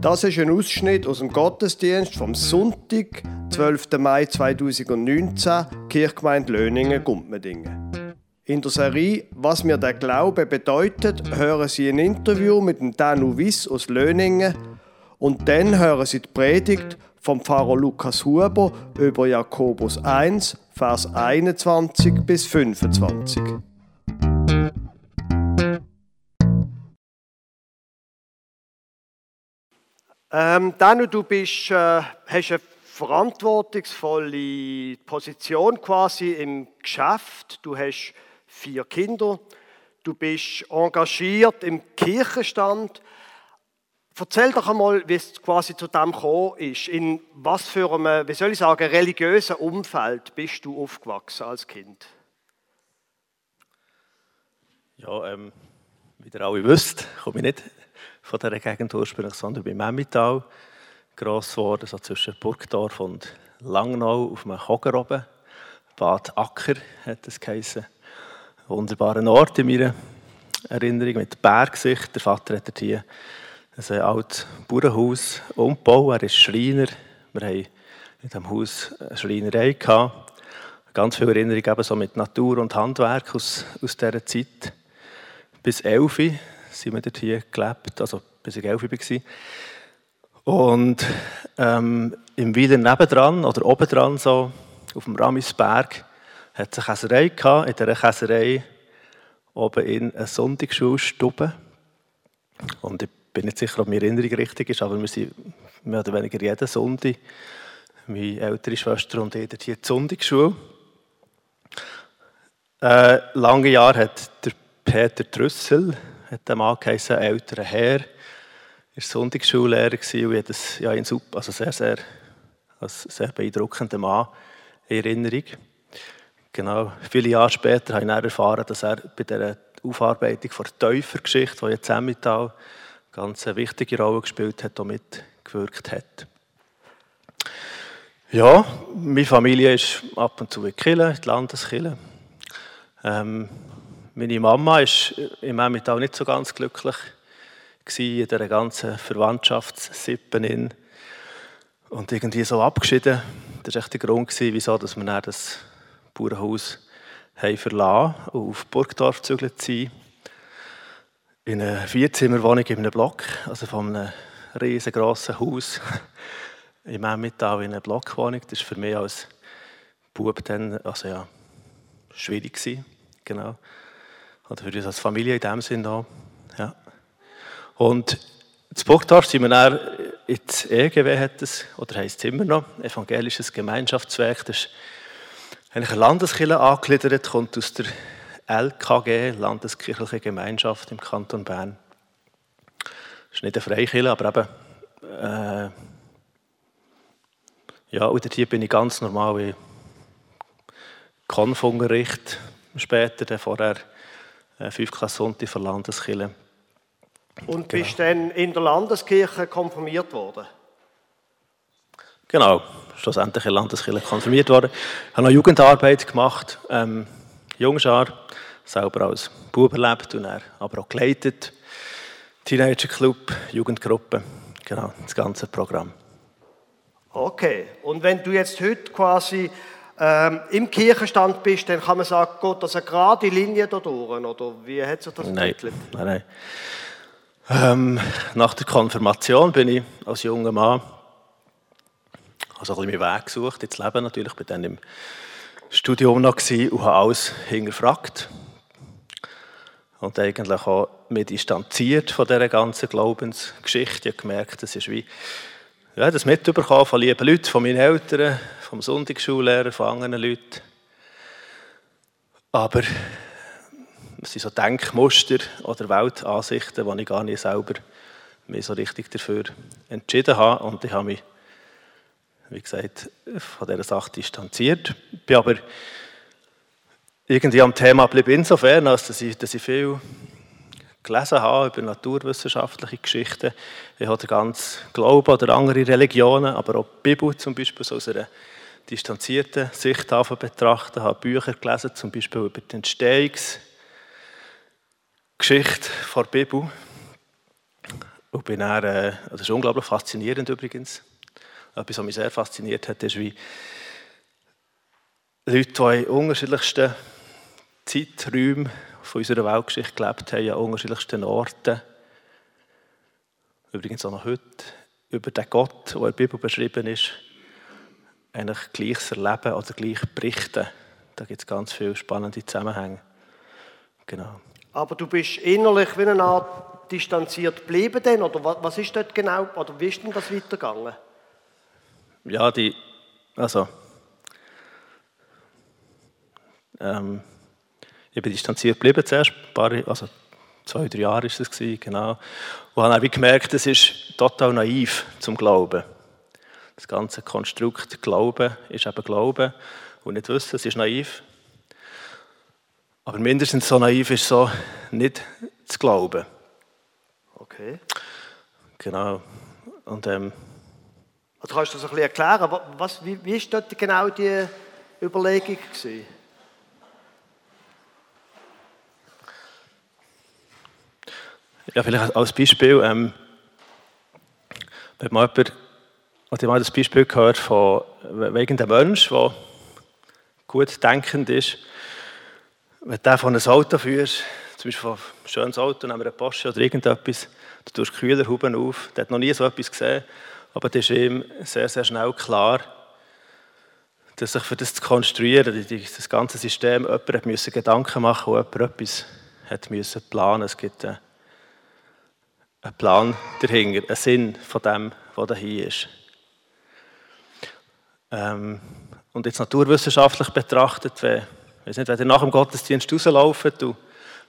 Das ist ein Ausschnitt aus dem Gottesdienst vom Sonntag, 12. Mai 2019, Kirchgemeinde Löningen-Gumpmedingen. In der Serie «Was mir der Glaube bedeutet» hören Sie ein Interview mit dem Danu Wiss aus Löningen und dann hören Sie die Predigt vom Pfarrer Lukas Huber über Jakobus 1, Vers 21 bis 25. Ähm, Danu, du bist, äh, hast eine verantwortungsvolle Position quasi im Geschäft. Du hast vier Kinder. Du bist engagiert im Kirchenstand. Erzähl doch einmal, wie es quasi zu dem gekommen ist. In was für einem, wie soll ich sagen, religiösen Umfeld bist du aufgewachsen als Kind? Ja, ähm, wie ihr alle wisst, komme ich nicht von dieser Gegend ursprünglich, sondern bei Memmital gross geworden, so zwischen Burgdorf und Langnau auf einem Hoger oben. Bad Acker hat es geheißen. Wunderbarer Ort in meiner Erinnerung mit Bergsicht. Der Vater hat hier ein altes Bauernhaus umgebaut. Er ist Schreiner. Wir haben in diesem Haus eine Schreinerei gehabt. Ganz viele Erinnerungen so mit Natur und Handwerk aus, aus dieser Zeit. Bis Elfi sind wir dort hier gelebt, also bis ich elf war. Und ähm, im Wieler nebendran oder obendran so, auf dem Ramisberg, hat es eine Käserei gehabt. In dieser Käserei oben in einer Sonntagsschulstube. Und ich bin nicht sicher, ob meine Erinnerung richtig ist, aber wir sind mehr oder weniger jeden Sonntag, meine ältere Schwester und ich, dort hier die Sonntagsschule. Äh, lange Jahre hat der Peter Trüssel, hat der Mann geheißen, älterer Herr, war Sonntagsschullehrer und ich das ja, in super, also sehr, sehr, als sehr beeindruckender Mann in Erinnerung. Genau, viele Jahre später habe ich dann erfahren, dass er bei der Aufarbeitung der Täufergeschichte, die jetzt Emmental eine ganz wichtige Rolle gespielt hat, auch mitgewirkt hat. Ja, meine Familie ist ab und zu in Kille, in die Landeskille. Ähm, meine Mama war im Emmental nicht so ganz glücklich in dieser ganzen Verwandtschaftssippe. Und irgendwie so abgeschieden. Das war echt der Grund, wieso wir dann das Bauernhaus haben verlassen und auf Burgdorf gezügelt sind. In einer Vierzimmerwohnung in einem Block, also von einem riesengroßen Haus im Emmental in einer Blockwohnung. Das war für mich als Bub dann also ja, schwierig. Genau. Oder für uns als Familie in dem Sinne auch. Ja. Und in Burgdorf sind wir dann ins EGW, hat oder heisst es immer noch, Evangelisches Gemeinschaftswerk. Das ist eigentlich eine Landeskirche angegliedert, kommt aus der LKG, Landeskirchliche Gemeinschaft im Kanton Bern. Das ist nicht eine Freikirche, aber eben, äh, ja, und hier bin ich ganz normal wie Konfunterricht, später, dann vorher fünf Klasse für Landeskirche. Und genau. bist dann in der Landeskirche konfirmiert worden? Genau, schlussendlich in der Landeskirche konfirmiert worden. Ich habe noch Jugendarbeit gemacht, ähm, Jungschar, selber als Bub erlebt und er aber auch geleitet. Teenager-Club, Jugendgruppe, genau, das ganze Programm. Okay, und wenn du jetzt heute quasi ähm, im Kirchenstand bist, dann kann man sagen, Gott, das ist eine gerade Linie da durch, oder wie hat sich das entwickelt? Nein, nein. Ähm, nach der Konfirmation bin ich als junger Mann also ein bisschen meinen Weg gesucht ins Leben natürlich, bin dann im Studium noch und habe alles hinterfragt und eigentlich auch mich distanziert von dieser ganzen Glaubensgeschichte. Ich habe gemerkt, das ist wie ja, das mitbekommen von lieben Leuten, von meinen Eltern, vom Sonntagsschullehrer, von anderen Leuten. Aber es sind so Denkmuster oder Weltansichten, die ich gar nicht selber mich so richtig dafür entschieden habe. Und ich habe mich, wie gesagt, von dieser Sache distanziert. Ich bin aber irgendwie am Thema geblieben insofern, als ich, dass ich viel gelesen habe über naturwissenschaftliche Geschichten. Ich habe den ganzen Glauben oder andere Religionen, aber auch die Bibel zum Beispiel so aus einer distanzierten Sicht betrachten. Ich habe Bücher gelesen, zum Beispiel über die Entstehungsgeschichte der Bibel. Und bin dann, äh, das ist unglaublich faszinierend übrigens. Etwas, was mich sehr fasziniert hat, ist, wie Leute, die in unterschiedlichsten Zeiträumen von unserer Weltgeschichte gelebt haben, an unterschiedlichsten Orten, übrigens auch noch heute, über den Gott, der in der Bibel beschrieben ist, eigentlich gleiches erleben oder gleich berichten. Da gibt es ganz viele spannende Zusammenhänge. Genau. Aber du bist innerlich wie eine Art distanziert geblieben denn, oder was ist dort genau, oder wie ist denn das weitergegangen? Ja, die, also, ähm, ich bin distanziert geblieben zuerst, ein paar, also zwei, drei Jahre war es, genau. Und habe dann gemerkt, es ist total naiv zum Glauben. Das ganze Konstrukt Glauben ist eben Glauben und nicht Wissen, es ist naiv. Aber mindestens so naiv ist so nicht zu glauben. Okay. Genau. Und, ähm, also kannst du das ein bisschen erklären? Was, wie, wie ist dort genau die Überlegung gewesen? Ja, vielleicht als Beispiel, ähm, wenn man jemand, oder habe das Beispiel gehört von wegen dem Mensch, der gut denkend ist, wenn du von einem Auto führst, zum Beispiel von einem schönes Auto, nehmen wir einen Porsche oder irgendetwas, du tust Kühlerhuben auf, der hat noch nie so etwas gesehen, aber das ist ihm sehr, sehr schnell klar, dass sich für das zu konstruieren, das ganze System, jemand musste Gedanken machen und jemand etwas hat müssen planen. Es gibt einen Plan dahinter, einen Sinn von dem, was hier ist. Ähm, und jetzt naturwissenschaftlich betrachtet, wenn, weiß nicht, wenn ihr nach dem Gottesdienst rauslauft und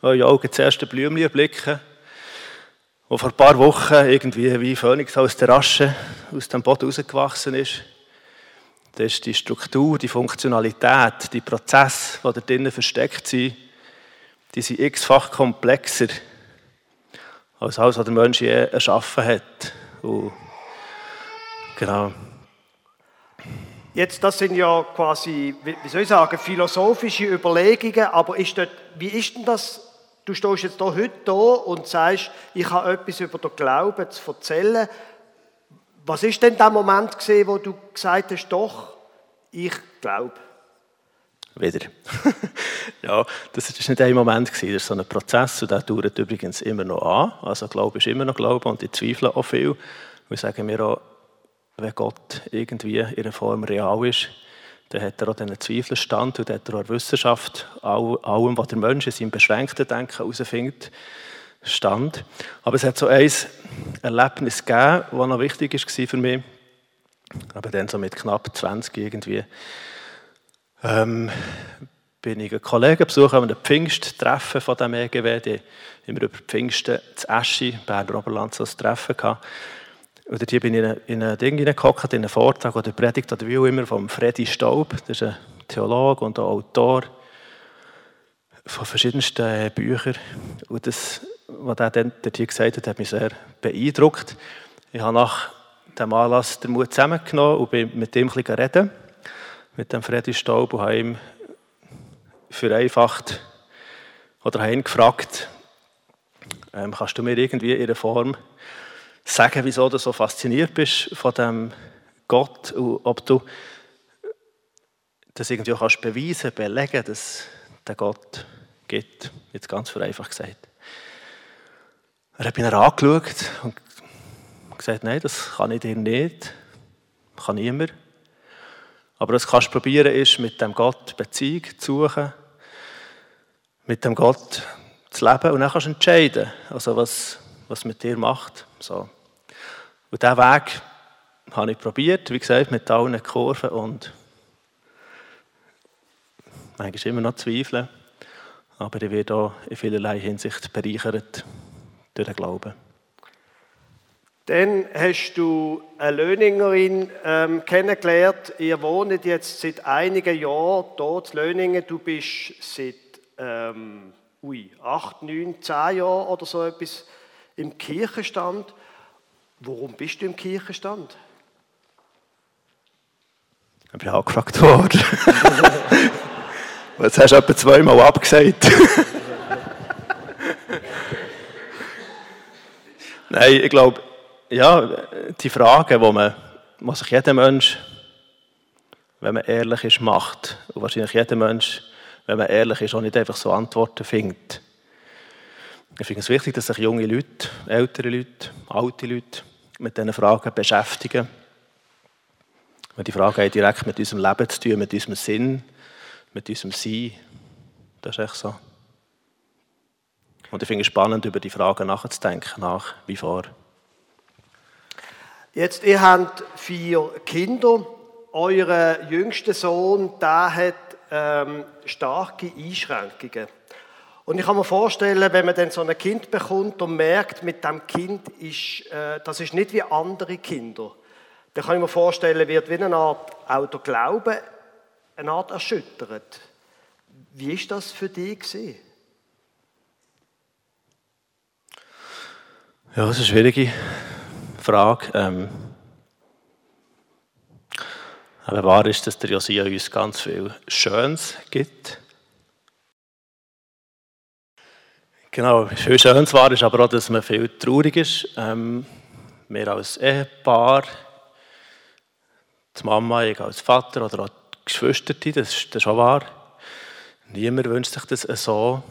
eure Augen das erste Blümchen erblicken, wo vor ein paar Wochen irgendwie wie Phönix aus der Asche aus dem Boden rausgewachsen ist, dann ist die Struktur, die Funktionalität, die Prozesse, die da drinnen versteckt sind, die sind x-fach komplexer als alles, was der Mensch je erschaffen hat. Und genau. Jetzt, das sind ja quasi, wie soll ich sagen, philosophische Überlegungen, aber ist dort, wie ist denn das? Du stehst jetzt hier heute da und sagst, ich habe etwas über den Glauben zu erzählen. Was ist denn der Moment gewesen, wo du gesagt hast, doch, ich glaube? Wieder. ja, das war nicht ein Moment, gewesen, das ist so ein Prozess und der dauert übrigens immer noch an. Also Glaube ist immer noch Glaube und ich zweifle auch viel. Wir sagen mir auch, wenn Gott irgendwie in einer Form real ist, dann hat er auch diesen Zweifelstand und hat er auch Wissenschaft, allem, was der Mensch in seinem beschränkten Denken herausfindet, stand. Aber es hat so ein Erlebnis gegeben, das noch wichtig war für mich. Aber dann so mit knapp 20 irgendwie, ähm, bin ich einen Kollegen besucht, an einem Pfingsttreffen von dem EGW. Die haben über Pfingsten zu Eschi, Berner Oberland, so ein Treffen gehabt. Und hier bin ich in ein Ding hineingehockt, in einen Vortrag oder Predigt oder wie auch immer vom Freddy Staub. Das ist ein Theologe und Autor von verschiedensten Büchern. Und das, was er dann hier gesagt hat, hat mich sehr beeindruckt. Ich habe nach dem Anlass den Mut zusammengenommen und bin mit ihm ein bisschen reden, mit dem Freddy Staub, und habe ihm vereinfacht oder habe ihn gefragt, ähm, kannst du mir irgendwie in einer Form sagen, wieso du so fasziniert bist von dem Gott und ob du das irgendwie auch kannst beweisen, belegen, dass der Gott gibt. Jetzt ganz vereinfacht gesagt. Er hat mich angeschaut und gesagt, nein, das kann ich dir nicht, kann niemand. Aber was du kannst probieren, ist, mit dem Gott Beziehung zu suchen, mit dem Gott zu leben und dann kannst du entscheiden, also was, was mit dir macht. So. Und diesen Weg habe ich probiert, wie gesagt, mit allen Kurven und manchmal immer noch zweifeln. Aber ich werde auch in vielerlei Hinsicht bereichert durch den Glauben. Dann hast du eine Löningerin ähm, kennengelernt. Ihr wohnt jetzt seit einigen Jahren hier in Löningen. Du bist seit ähm, ui, acht, neun, zehn Jahren oder so etwas im Kirchenstand. Warum bist du im Kirchenstand? Ich bin angefragt worden. Jetzt hast du etwa zweimal abgesagt. Nein, ich glaube, ja, die Fragen, die man, die sich jeder Mensch, wenn man ehrlich ist, macht, und wahrscheinlich jeder Mensch, wenn man ehrlich ist, auch nicht einfach so Antworten findet. Ich finde es wichtig, dass sich junge Leute, ältere Leute, alte Leute mit diesen Fragen beschäftigen. Weil die Fragen haben direkt mit unserem Leben zu tun, mit unserem Sinn, mit unserem Sein. Das ist echt so. Und ich finde es spannend, über die Fragen nachzudenken, nach wie vor. Jetzt, ihr habt vier Kinder. Euer jüngster Sohn, der hat ähm, starke Einschränkungen. Und ich kann mir vorstellen, wenn man dann so ein Kind bekommt und merkt, mit dem Kind ist, äh, das ist nicht wie andere Kinder, dann kann ich mir vorstellen, wird wie eine Art Glaube eine Art erschüttert. Wie ist das für dich gewesen? Ja, das ist schwierige Frage. Ähm, aber wahr ist, dass der Josia uns ganz viel Schönes gibt. Genau, viel Schönes war ist aber auch, dass man viel traurig ist. Ähm, wir als Ehepaar, die Mama, ich als Vater oder auch die Geschwister, das, das ist auch wahr. Niemand wünscht sich das so.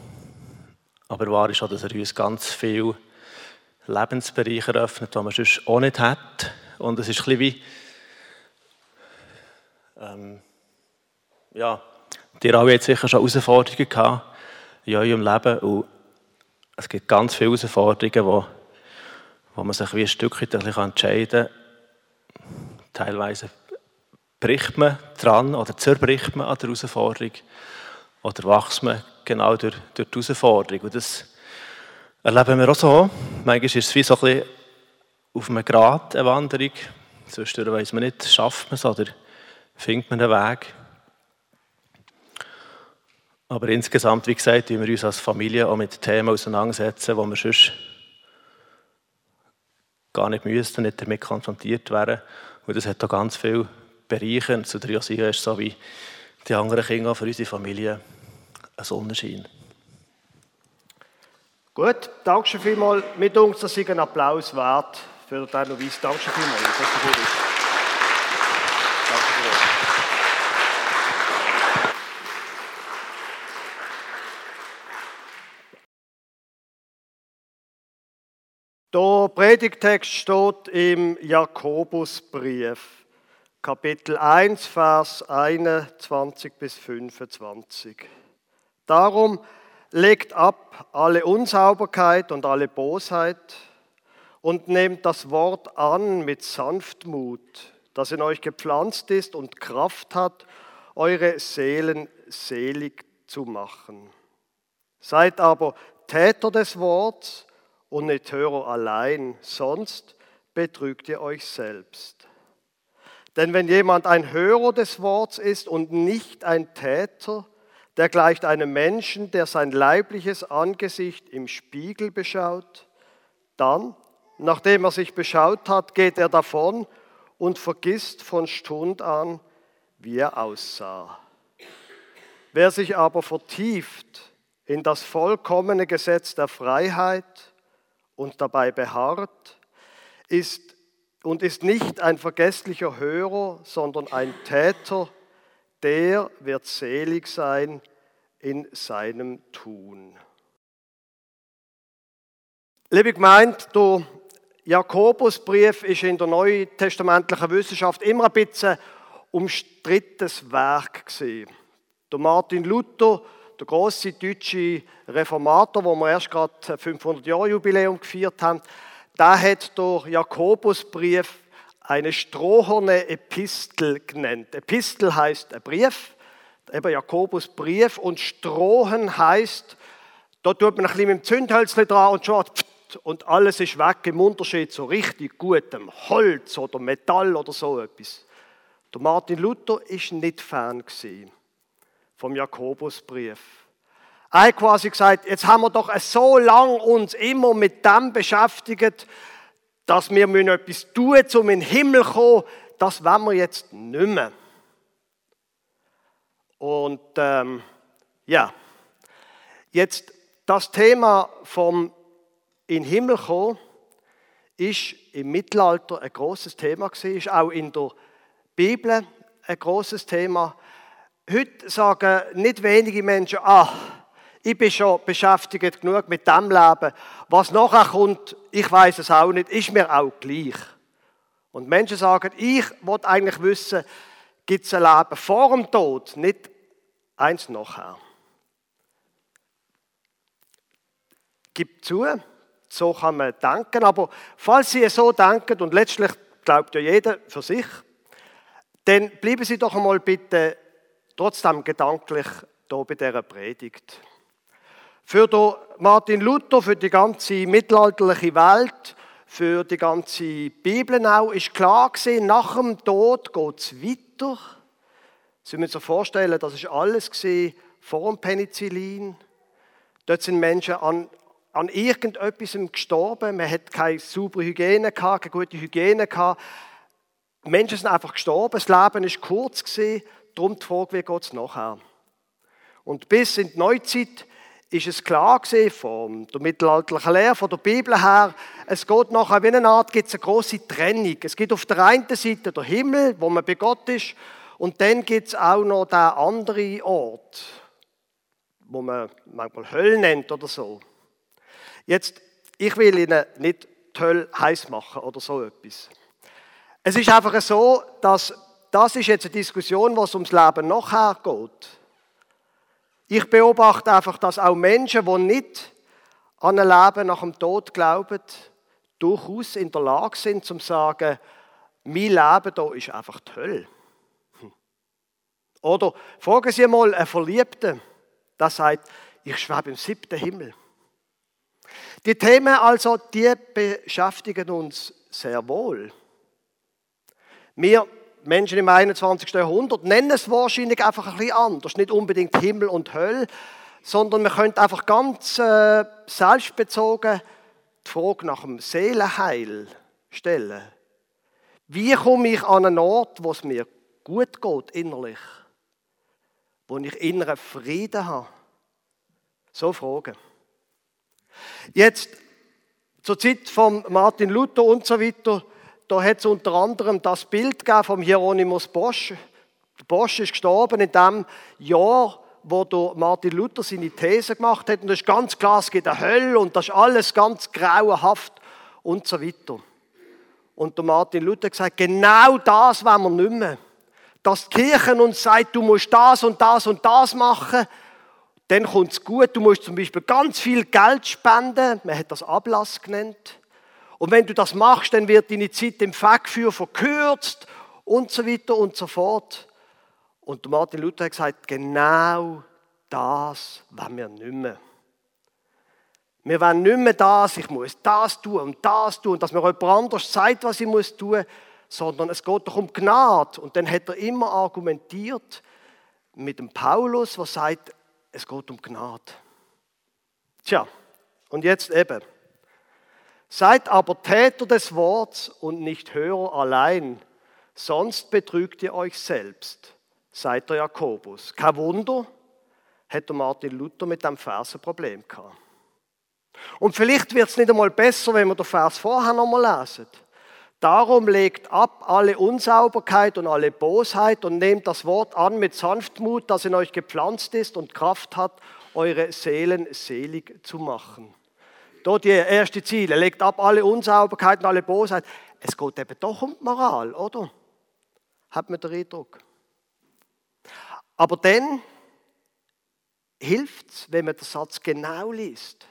Aber wahr ist auch, dass er uns ganz viel Lebensbereiche eröffnet, die man sonst auch nicht hat. Und es ist ein bisschen wie, ähm, ja, ihr alle jetzt sicher schon Herausforderungen gehabt in eurem Leben und es gibt ganz viele Herausforderungen, wo, wo man sich wie ein Stück weit entscheiden kann. Teilweise bricht man dran oder zerbricht man an der Herausforderung oder wächst man genau durch, durch die Herausforderung. Und das erleben wir auch so. Manchmal ist es wie so ein bisschen auf einem Grad eine Wanderung. Zwischendurch weiss man nicht, schafft man es oder findet man einen Weg. Aber insgesamt, wie gesagt, wir uns als Familie auch mit Themen auseinandersetzen, wo wir sonst gar nicht müssten, nicht damit konfrontiert werden. Und das hat auch ganz viele Bereiche. Zu der Josia ist so wie die anderen Kinder für unsere Familie ein Sonnenschein. Gut, danke schon vielmals. Mit uns, das ist ein Applaus wert für den Novice. Danke schon vielmals. Ist. Danke vielmals. Der Predigtext steht im Jakobusbrief, Kapitel 1, Vers 21 bis 25. Darum legt ab alle Unsauberkeit und alle Bosheit und nehmt das Wort an mit Sanftmut, das in euch gepflanzt ist und Kraft hat, eure Seelen selig zu machen. Seid aber Täter des Wortes und nicht Hörer allein, sonst betrügt ihr euch selbst. Denn wenn jemand ein Hörer des Wortes ist und nicht ein Täter, der gleicht einem Menschen, der sein leibliches Angesicht im Spiegel beschaut, dann, nachdem er sich beschaut hat, geht er davon und vergisst von Stund an, wie er aussah. Wer sich aber vertieft in das vollkommene Gesetz der Freiheit, und dabei beharrt, ist und ist nicht ein vergesslicher Hörer, sondern ein Täter, der wird selig sein in seinem Tun. Liebe Gemeinde, der Jakobusbrief ist in der neutestamentlichen Wissenschaft immer ein bisschen umstrittenes Werk gewesen. Der Martin Luther der große deutsche Reformator, wo wir erst gerade 500 Jahre Jubiläum gefeiert haben, da hat der Jakobusbrief eine stroherne Epistel genannt. Epistel heißt ein Brief, eben Jakobusbrief und Strohen heißt, da tut man ein bisschen mit dem Zündhölzchen dran und schon und alles ist weg im Unterschied zu richtig gutem Holz oder Metall oder so etwas. Der Martin Luther ist nicht Fan vom Jakobusbrief. Er hat quasi gesagt, jetzt haben wir doch so lange uns immer mit dem beschäftigt, dass wir etwas tun müssen, um in den Himmel zu kommen. Das wollen wir jetzt nicht mehr. Und ähm, ja, jetzt das Thema vom in den Himmel kommen ist im Mittelalter ein großes Thema gewesen, ist auch in der Bibel ein großes Thema. Heute sagen nicht wenige Menschen, ah, ich bin schon beschäftigt genug mit dem Leben. Was nachher kommt, ich weiß es auch nicht, ist mir auch gleich. Und Menschen sagen, ich wollte eigentlich wissen, gibt es ein Leben vor dem Tod, nicht eins nachher. Gibt zu, so kann man denken, aber falls Sie so denken, und letztlich glaubt ja jeder für sich, dann bleiben Sie doch einmal bitte trotzdem gedanklich hier bei dieser Predigt. Für Martin Luther, für die ganze mittelalterliche Welt, für die ganze Bibel auch, ist klar gewesen, nach dem Tod geht es weiter. Sie müssen sich vorstellen, das ist alles vor dem Penicillin. Dort sind Menschen an, an irgendetwas gestorben. Man hat keine saubere Hygiene gehabt, keine gute Hygiene gehabt. Menschen sind einfach gestorben. Das Leben ist kurz gewesen. Darum die Frage, wie geht es nachher? Und bis in die Neuzeit ist es klar gewesen, von der mittelalterlichen Lehre, von der Bibel her, es geht nachher wie eine Art, gibt es eine große Trennung. Es gibt auf der einen Seite der Himmel, wo man bei Gott ist, und dann gibt es auch noch den anderen Ort, wo man manchmal Hölle nennt oder so. Jetzt, ich will Ihnen nicht die Hölle heiß machen oder so etwas. Es ist einfach so, dass das ist jetzt eine Diskussion, was ums Leben nachher geht. Ich beobachte einfach, dass auch Menschen, die nicht an ein Leben nach dem Tod glauben, durchaus in der Lage sind, zu sagen, mein Leben hier ist einfach die Hölle. Hm. Oder fragen Sie mal einen Verliebten, der sagt, ich schwebe im siebten Himmel. Die Themen also, die beschäftigen uns sehr wohl. Wir Menschen im 21. Jahrhundert nennen es wahrscheinlich einfach ein bisschen anders. Nicht unbedingt Himmel und Hölle, sondern man könnte einfach ganz äh, selbstbezogen die Frage nach dem Seelenheil stellen. Wie komme ich an einen Ort, wo es mir gut geht innerlich? Wo ich inneren Frieden habe? So Fragen. Jetzt, zur Zeit von Martin Luther und so weiter, da hat es unter anderem das Bild von Hieronymus Bosch. Bosch ist gestorben in dem Jahr, wo Martin Luther seine These gemacht hat. Und das ist ganz klar, es gibt eine Hölle und das ist alles ganz grauenhaft und so weiter. Und der Martin Luther hat gesagt, genau das wollen wir nicht mehr. Dass die Kirche uns sagt, du musst das und das und das machen, dann kommt es gut. Du musst zum Beispiel ganz viel Geld spenden. Man hat das Ablass genannt. Und wenn du das machst, dann wird deine Zeit im Fegfeuer verkürzt und so weiter und so fort. Und Martin Luther hat gesagt, genau das wollen wir nicht mehr. Wir wollen nicht mehr das, ich muss das tun und das tun, dass mir jemand anders sagt, was ich muss tun, sondern es geht doch um Gnade. Und dann hat er immer argumentiert mit dem Paulus, der sagt, es geht um Gnade. Tja, und jetzt eben. Seid aber Täter des Worts und nicht Hörer allein, sonst betrügt ihr euch selbst, seid der Jakobus. Kein Wunder, hätte Martin Luther mit dem Vers ein Problem gehabt. Und vielleicht wird es nicht einmal besser, wenn wir den Vers vorher nochmal lesen. Darum legt ab alle Unsauberkeit und alle Bosheit und nehmt das Wort an mit Sanftmut, das in euch gepflanzt ist und Kraft hat, eure Seelen selig zu machen. Dort die erste Ziele, legt ab alle Unsauberkeiten, alle Bosheit. Es geht eben doch um Moral, oder? Hat man den Eindruck. Aber dann hilft es, wenn man den Satz genau liest.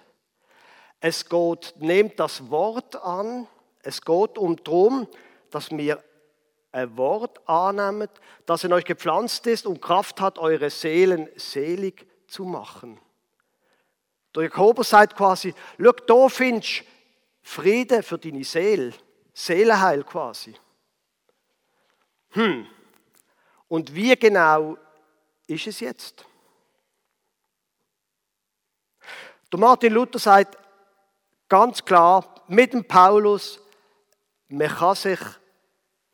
Es geht, nehmt das Wort an, es geht um darum, dass wir ein Wort annehmen, das in euch gepflanzt ist und Kraft hat, eure Seelen selig zu machen. Der Jakobus sagt quasi, schau, da findest du Frieden für deine Seele, Seelenheil quasi. Hm, und wie genau ist es jetzt? Der Martin Luther sagt ganz klar, mit dem Paulus, man kann sich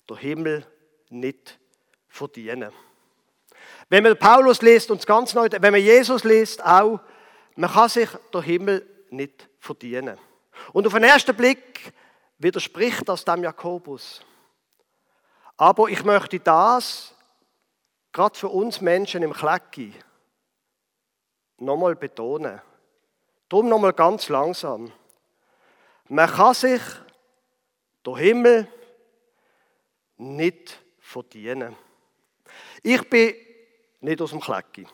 der Himmel nicht verdienen. Wenn man Paulus liest und ganz neu, wenn man Jesus liest, auch, man kann sich der Himmel nicht verdienen. Und auf den ersten Blick widerspricht das dem Jakobus. Aber ich möchte das, gerade für uns Menschen im Klecki, nochmal betonen. Darum nochmal ganz langsam. Man kann sich der Himmel nicht verdienen. Ich bin nicht aus dem Klecki.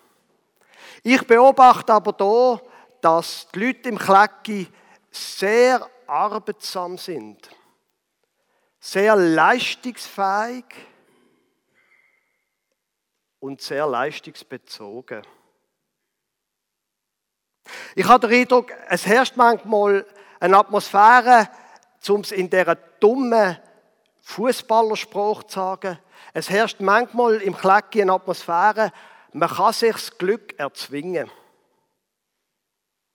Ich beobachte aber da, dass die Leute im Klecki sehr arbeitsam sind, sehr leistungsfähig und sehr leistungsbezogen. Ich habe den Eindruck, es herrscht manchmal eine Atmosphäre, um es in dieser dummen Fußballerspruch zu sagen, es herrscht manchmal im Klecki eine Atmosphäre, man kann sich das Glück erzwingen.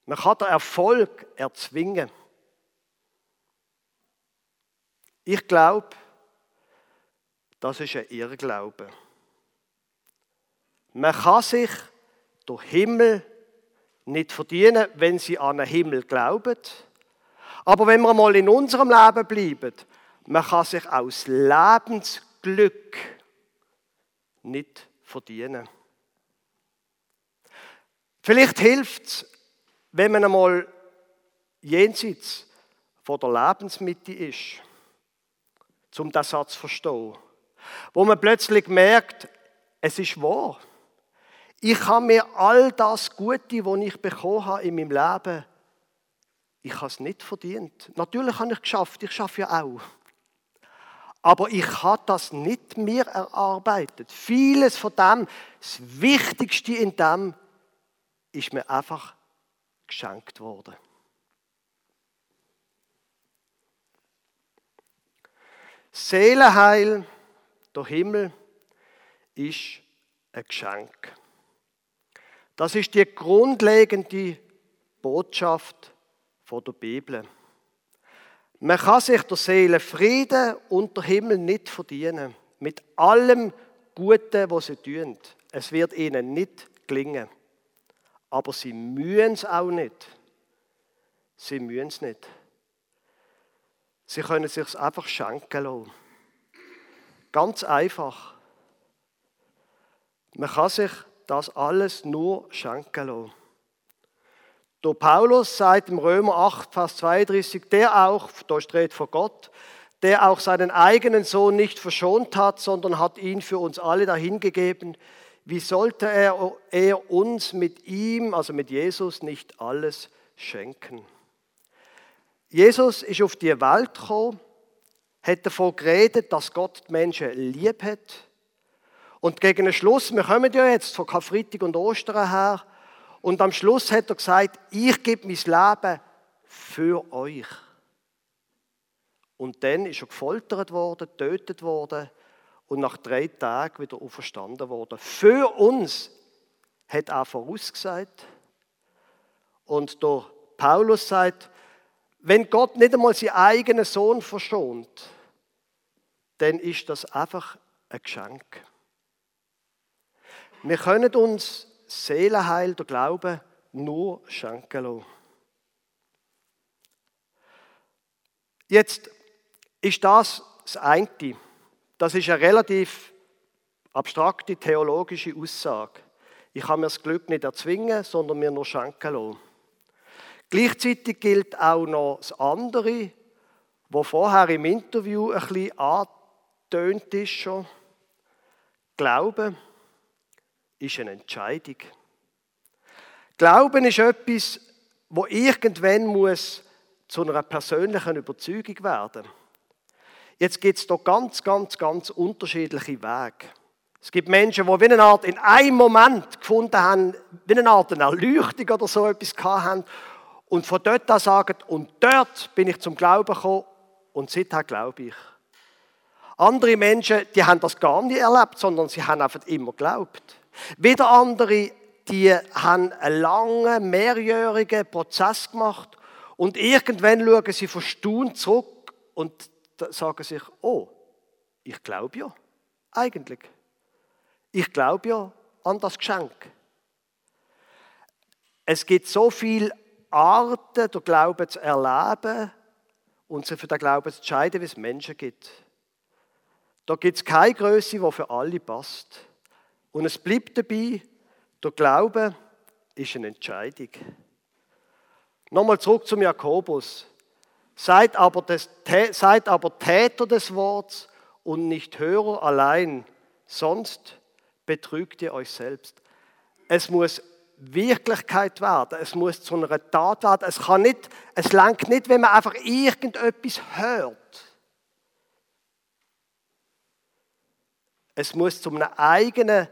Man kann den Erfolg erzwingen. Ich glaube, das ist ein Irrglaube. Man kann sich durch Himmel nicht verdienen, wenn sie an den Himmel glauben. Aber wenn wir mal in unserem Leben bleiben, man kann sich aus Lebensglück nicht verdienen. Vielleicht hilft es, wenn man einmal jenseits von der Lebensmitte ist, um den Satz zu verstehen. Wo man plötzlich merkt, es ist wahr. Ich habe mir all das Gute, was ich bekommen habe in meinem Leben, ich habe es nicht verdient. Natürlich habe ich es geschafft, ich schaffe ja auch. Aber ich habe das nicht mir erarbeitet. Vieles von dem, das Wichtigste in dem, ist mir einfach geschenkt worden. Seelenheil, der Himmel, ist ein Geschenk. Das ist die grundlegende Botschaft der Bibel. Man kann sich der Seele Frieden und der Himmel nicht verdienen. Mit allem Guten, was sie tun. Es wird ihnen nicht gelingen. Aber sie mühen es auch nicht. Sie mühen es nicht. Sie können sich einfach schenken lassen. Ganz einfach. Man kann sich das alles nur schenken lassen. Der Paulus sagt im Römer 8, Vers 32, der auch, da steht vor Gott, der auch seinen eigenen Sohn nicht verschont hat, sondern hat ihn für uns alle dahingegeben, wie sollte er, er uns mit ihm, also mit Jesus, nicht alles schenken? Jesus ist auf die Welt gekommen, hat davon geredet, dass Gott die Menschen lieb hat. Und gegen den Schluss, wir kommen ja jetzt von Karfreitag und Ostern her, und am Schluss hat er gesagt, ich gebe mein Leben für euch. Und dann ist er gefoltert worden, getötet worden und nach drei Tagen wieder auferstanden worden. Für uns hat er vorausgesagt. Und der Paulus sagt, wenn Gott nicht einmal seinen eigenen Sohn verschont, dann ist das einfach ein Geschenk. Wir können uns Seelenheil, der Glaube, nur schenken lassen. Jetzt ist das das eine. Das ist eine relativ abstrakte theologische Aussage. Ich kann mir das Glück nicht erzwingen, sondern mir nur schenken lassen. Gleichzeitig gilt auch noch das andere, wo vorher im Interview ein bisschen angetönt ist schon. Glauben ist eine Entscheidung. Glauben ist etwas, wo irgendwann muss zu einer persönlichen Überzeugung werden. Jetzt gibt es da ganz, ganz, ganz unterschiedliche Wege. Es gibt Menschen, die wie eine Art in einem Moment gefunden haben, wie eine Art eine Erleuchtung oder so etwas haben und von dort an sagen, und dort bin ich zum Glauben gekommen und seither glaube ich. Andere Menschen, die haben das gar nicht erlebt, sondern sie haben einfach immer geglaubt. Wieder andere, die haben einen langen, mehrjährigen Prozess gemacht und irgendwann schauen sie verstaunt zurück und sagen sich, oh, ich glaube ja, eigentlich. Ich glaube ja an das Geschenk. Es gibt so viele Arten, den Glauben zu erleben und sich für den Glauben zu entscheiden, wie es Menschen gibt. Da gibt es keine Größe, die für alle passt. Und es bleibt dabei, der Glaube ist eine Entscheidung. Nochmal zurück zum Jakobus. Seid aber, des, seid aber Täter des Wortes und nicht Hörer allein, sonst betrügt ihr euch selbst. Es muss Wirklichkeit werden. Es muss zu einer Tat werden. Es kann nicht, es langt nicht, wenn man einfach irgendetwas hört. Es muss zu einem eigenen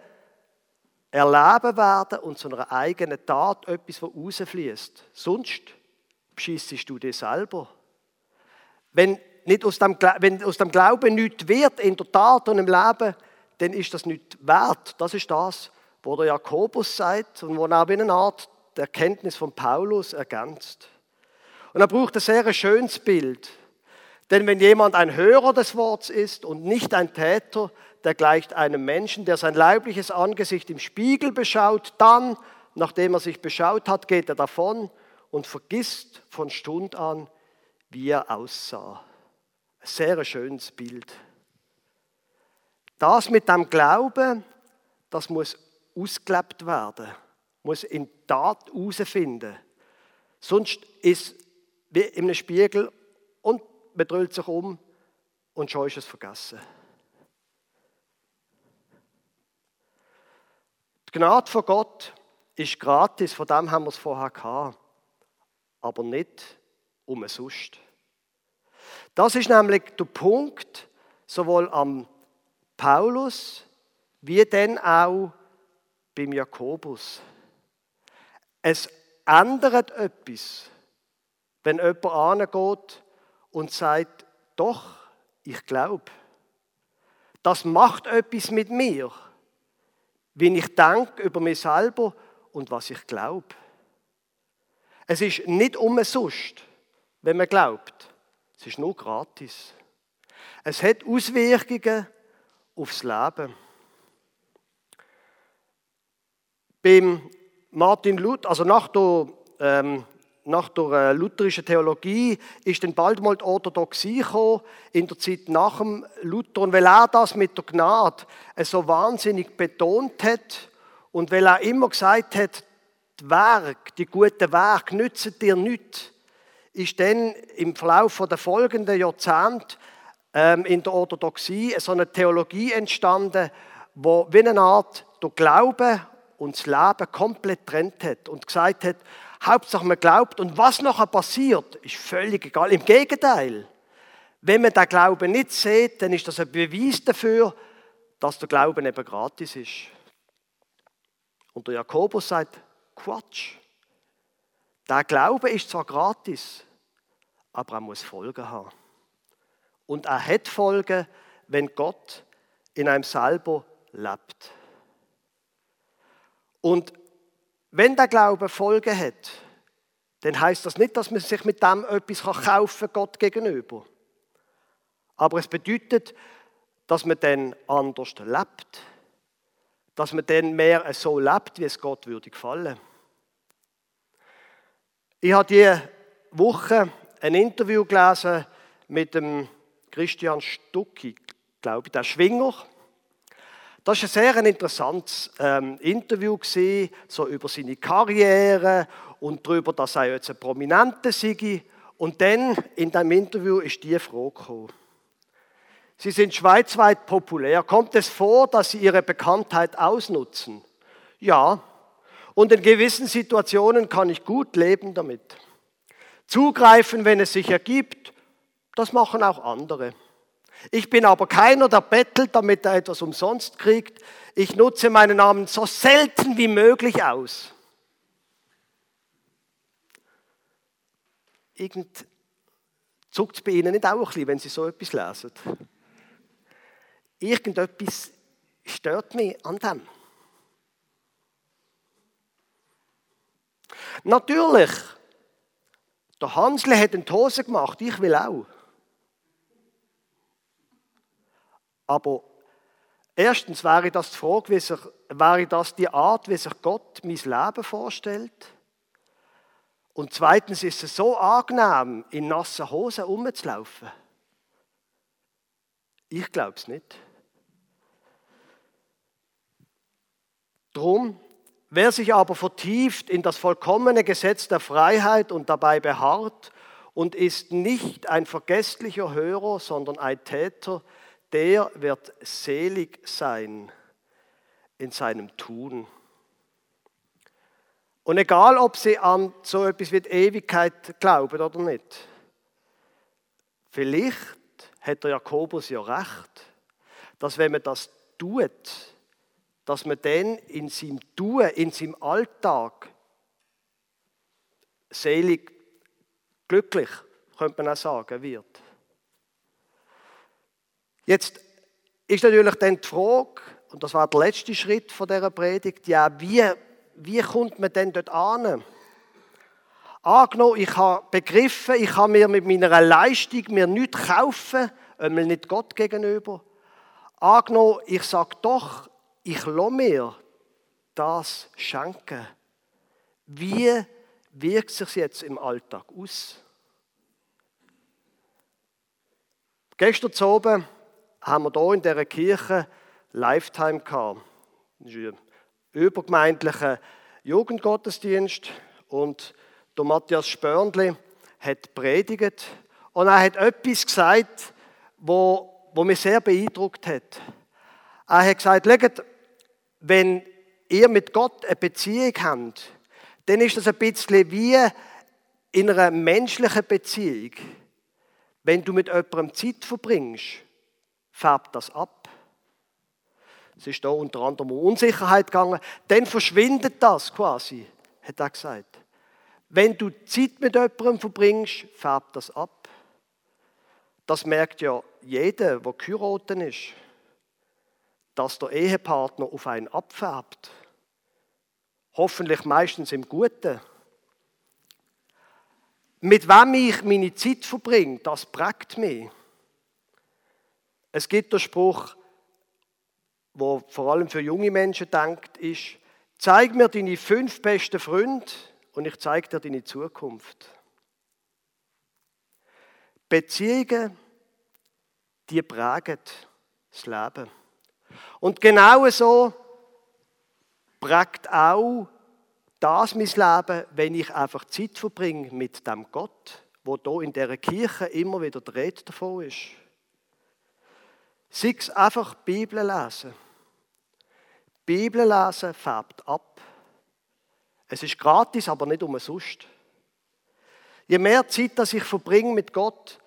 Erleben werden und zu einer eigenen Tat etwas, was rausfließt. Sonst beschissest du dich selber. Wenn, nicht aus dem, wenn aus dem Glauben nichts wird in der Tat und im Leben, dann ist das nicht wert. Das ist das, wo der Jakobus sagt und wo er auch wie eine Art der Erkenntnis von Paulus ergänzt. Und er braucht ein sehr schönes Bild. Denn wenn jemand ein Hörer des Wortes ist und nicht ein Täter, der gleicht einem Menschen, der sein leibliches Angesicht im Spiegel beschaut, dann, nachdem er sich beschaut hat, geht er davon und vergisst von Stund an, wie er aussah. Ein sehr schönes Bild. Das mit dem Glauben, das muss ausgelebt werden, muss in Tat herausfinden. Sonst ist wie in einem Spiegel und man dreht sich um und schon ist es vergessen. Die Gnade von Gott ist gratis, von dem haben wir es vorher gehabt, aber nicht umsonst. Das ist nämlich der Punkt, sowohl am Paulus wie dann auch beim Jakobus. Es ändert etwas, wenn jemand angeht und sagt, doch, ich glaube. Das macht etwas mit mir, wie ich denke über mich selber und was ich glaube. Es ist nicht umsonst, wenn man glaubt. Es ist nur gratis. Es hat Auswirkungen aufs Leben. Beim Martin Luther, also nach der, ähm, nach der äh, lutherischen Theologie, ist dann bald mal die Orthodoxie gekommen, in der Zeit nach dem Luther. Und weil er das mit der Gnade so wahnsinnig betont hat und weil er immer gesagt hat, die Werke, die guten Werke nützen dir nichts, ist dann im Verlauf der folgenden Jahrzehnte ähm, in der Orthodoxie so eine Theologie entstanden, wo wie eine Art der Glaube und das Leben komplett trennt hat und gesagt hat, Hauptsache man glaubt und was nachher passiert, ist völlig egal. Im Gegenteil, wenn man den Glauben nicht sieht, dann ist das ein Beweis dafür, dass der Glauben eben gratis ist. Und der Jakobus sagt, Quatsch. Der Glaube ist zwar gratis, aber er muss Folgen haben. Und er hat Folgen, wenn Gott in einem selber lebt. Und wenn der Glaube Folgen hat, dann heißt das nicht, dass man sich mit dem etwas kaufen kann, Gott gegenüber. Aber es bedeutet, dass man dann anders lebt. Dass man dann mehr so lebt, wie es Gott würde gefallen. Ich habe diese Woche ein Interview gelesen mit dem Christian Stucki, glaube ich, der Schwinger. Das war ein sehr interessantes ähm, Interview, gewesen, so über seine Karriere und darüber, dass er jetzt ein Prominenter sei. Und dann in diesem Interview ist die Frage gekommen. Sie sind schweizweit populär. Kommt es vor, dass Sie Ihre Bekanntheit ausnutzen? Ja. Und in gewissen Situationen kann ich gut leben damit. Zugreifen, wenn es sich ergibt, das machen auch andere. Ich bin aber keiner, der bettelt, damit er etwas umsonst kriegt. Ich nutze meinen Namen so selten wie möglich aus. Irgend zuckt es bei Ihnen nicht auch ein wenn Sie so etwas lesen? Irgendetwas stört mich an dem. Natürlich, der Hansle hat eine Hose gemacht, ich will auch. Aber erstens wäre das die Frage, wie sich, wäre das die Art, wie sich Gott mein Leben vorstellt? Und zweitens ist es so angenehm, in nassen Hosen rumzulaufen. Ich glaube es nicht. Drum, wer sich aber vertieft in das vollkommene Gesetz der Freiheit und dabei beharrt und ist nicht ein vergesslicher Hörer, sondern ein Täter, der wird selig sein in seinem Tun. Und egal, ob sie an so etwas wie die Ewigkeit glauben oder nicht, vielleicht hat der Jakobus ja recht, dass wenn man das tut, dass man dann in seinem Tun, in seinem Alltag selig, glücklich, könnte man auch sagen, wird. Jetzt ist natürlich dann die Frage, und das war der letzte Schritt von dieser Predigt, ja, wie wie kommt man denn dort an? Angenommen, ich habe begriffen, ich kann mir mit meiner Leistung mir nichts kaufen, einmal nicht Gott gegenüber. Angenommen, ich sage doch, ich lasse mir das schenken. Wie wirkt es sich jetzt im Alltag aus? Gestern oben haben wir hier in dieser Kirche Lifetime gehabt übergemeindlichen Jugendgottesdienst und der Matthias Spörnli hat predigt und er hat etwas gesagt, wo, wo mich sehr beeindruckt hat. Er hat gesagt, wenn ihr mit Gott eine Beziehung habt, dann ist das ein bisschen wie in einer menschlichen Beziehung. Wenn du mit jemandem Zeit verbringst, färbt das ab. Es ist da unter anderem um Unsicherheit gegangen. Dann verschwindet das quasi, hat er gesagt. Wenn du Zeit mit jemandem verbringst, färbt das ab. Das merkt ja jeder, der geheiratet ist, dass der Ehepartner auf einen abfärbt. Hoffentlich meistens im Guten. Mit wem ich meine Zeit verbringe, das prägt mich. Es gibt den Spruch, wo vor allem für junge Menschen denkt, ist, zeig mir deine fünf besten Freunde und ich zeige dir deine Zukunft. Beziehungen, die prägen das Leben. Und genau so prägt auch das mein Leben, wenn ich einfach Zeit verbringe mit dem Gott, wo da in der Kirche immer wieder Rede davon ist. Sei es einfach Bibel lesen Bibel lesen färbt ab. Es ist gratis, aber nicht umsonst. Je mehr Zeit, dass ich verbringe mit Gott,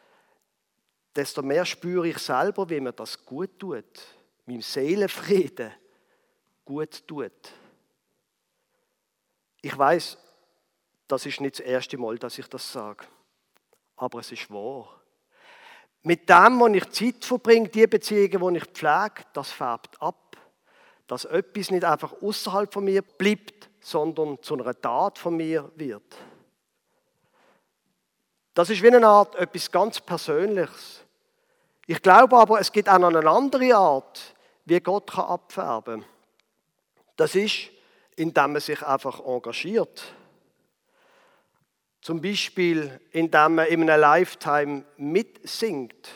desto mehr spüre ich selber, wie mir das gut tut, meinem Seelenfrieden gut tut. Ich weiß, das ist nicht das erste Mal, dass ich das sage, aber es ist wahr. Mit dem, wo ich Zeit verbringe, die Beziehungen, die ich pflege, das färbt ab dass etwas nicht einfach außerhalb von mir bleibt, sondern zu einer Tat von mir wird. Das ist wie eine Art etwas ganz Persönliches. Ich glaube aber, es gibt auch noch eine andere Art, wie Gott abfärben kann. Das ist, indem man sich einfach engagiert. Zum Beispiel, indem man in einem Lifetime mitsingt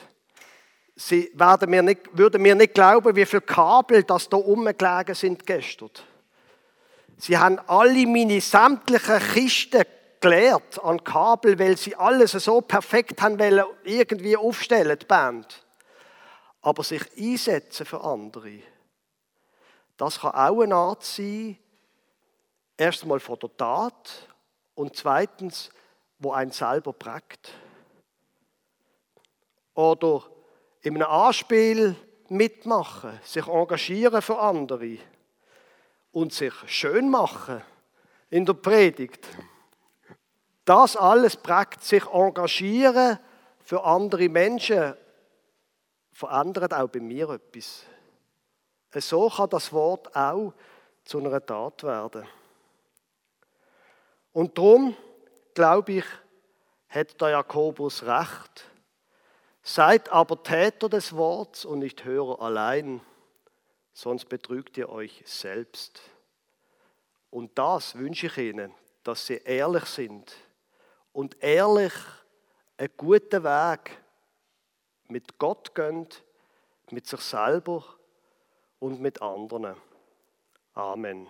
Sie werden mir nicht, würden mir nicht glauben, wie viele Kabel das da rumgelegen sind gestern. Sie haben alle meine sämtlichen Kisten geleert an Kabel, weil sie alles so perfekt haben wollen, irgendwie aufstellen, die Band. Aber sich einsetzen für andere, das kann auch eine Art sein, erstmal von der Tat und zweitens, wo einen selber prägt. Oder in einem Anspiel mitmachen, sich engagieren für andere und sich schön machen in der Predigt. Das alles prägt sich engagieren für andere Menschen, verändert auch bei mir etwas. So kann das Wort auch zu einer Tat werden. Und darum, glaube ich, hat der Jakobus recht Seid aber Täter des Wortes und nicht Hörer allein, sonst betrügt ihr euch selbst. Und das wünsche ich Ihnen, dass Sie ehrlich sind und ehrlich einen guten Weg mit Gott gehen, mit sich selber und mit anderen. Amen.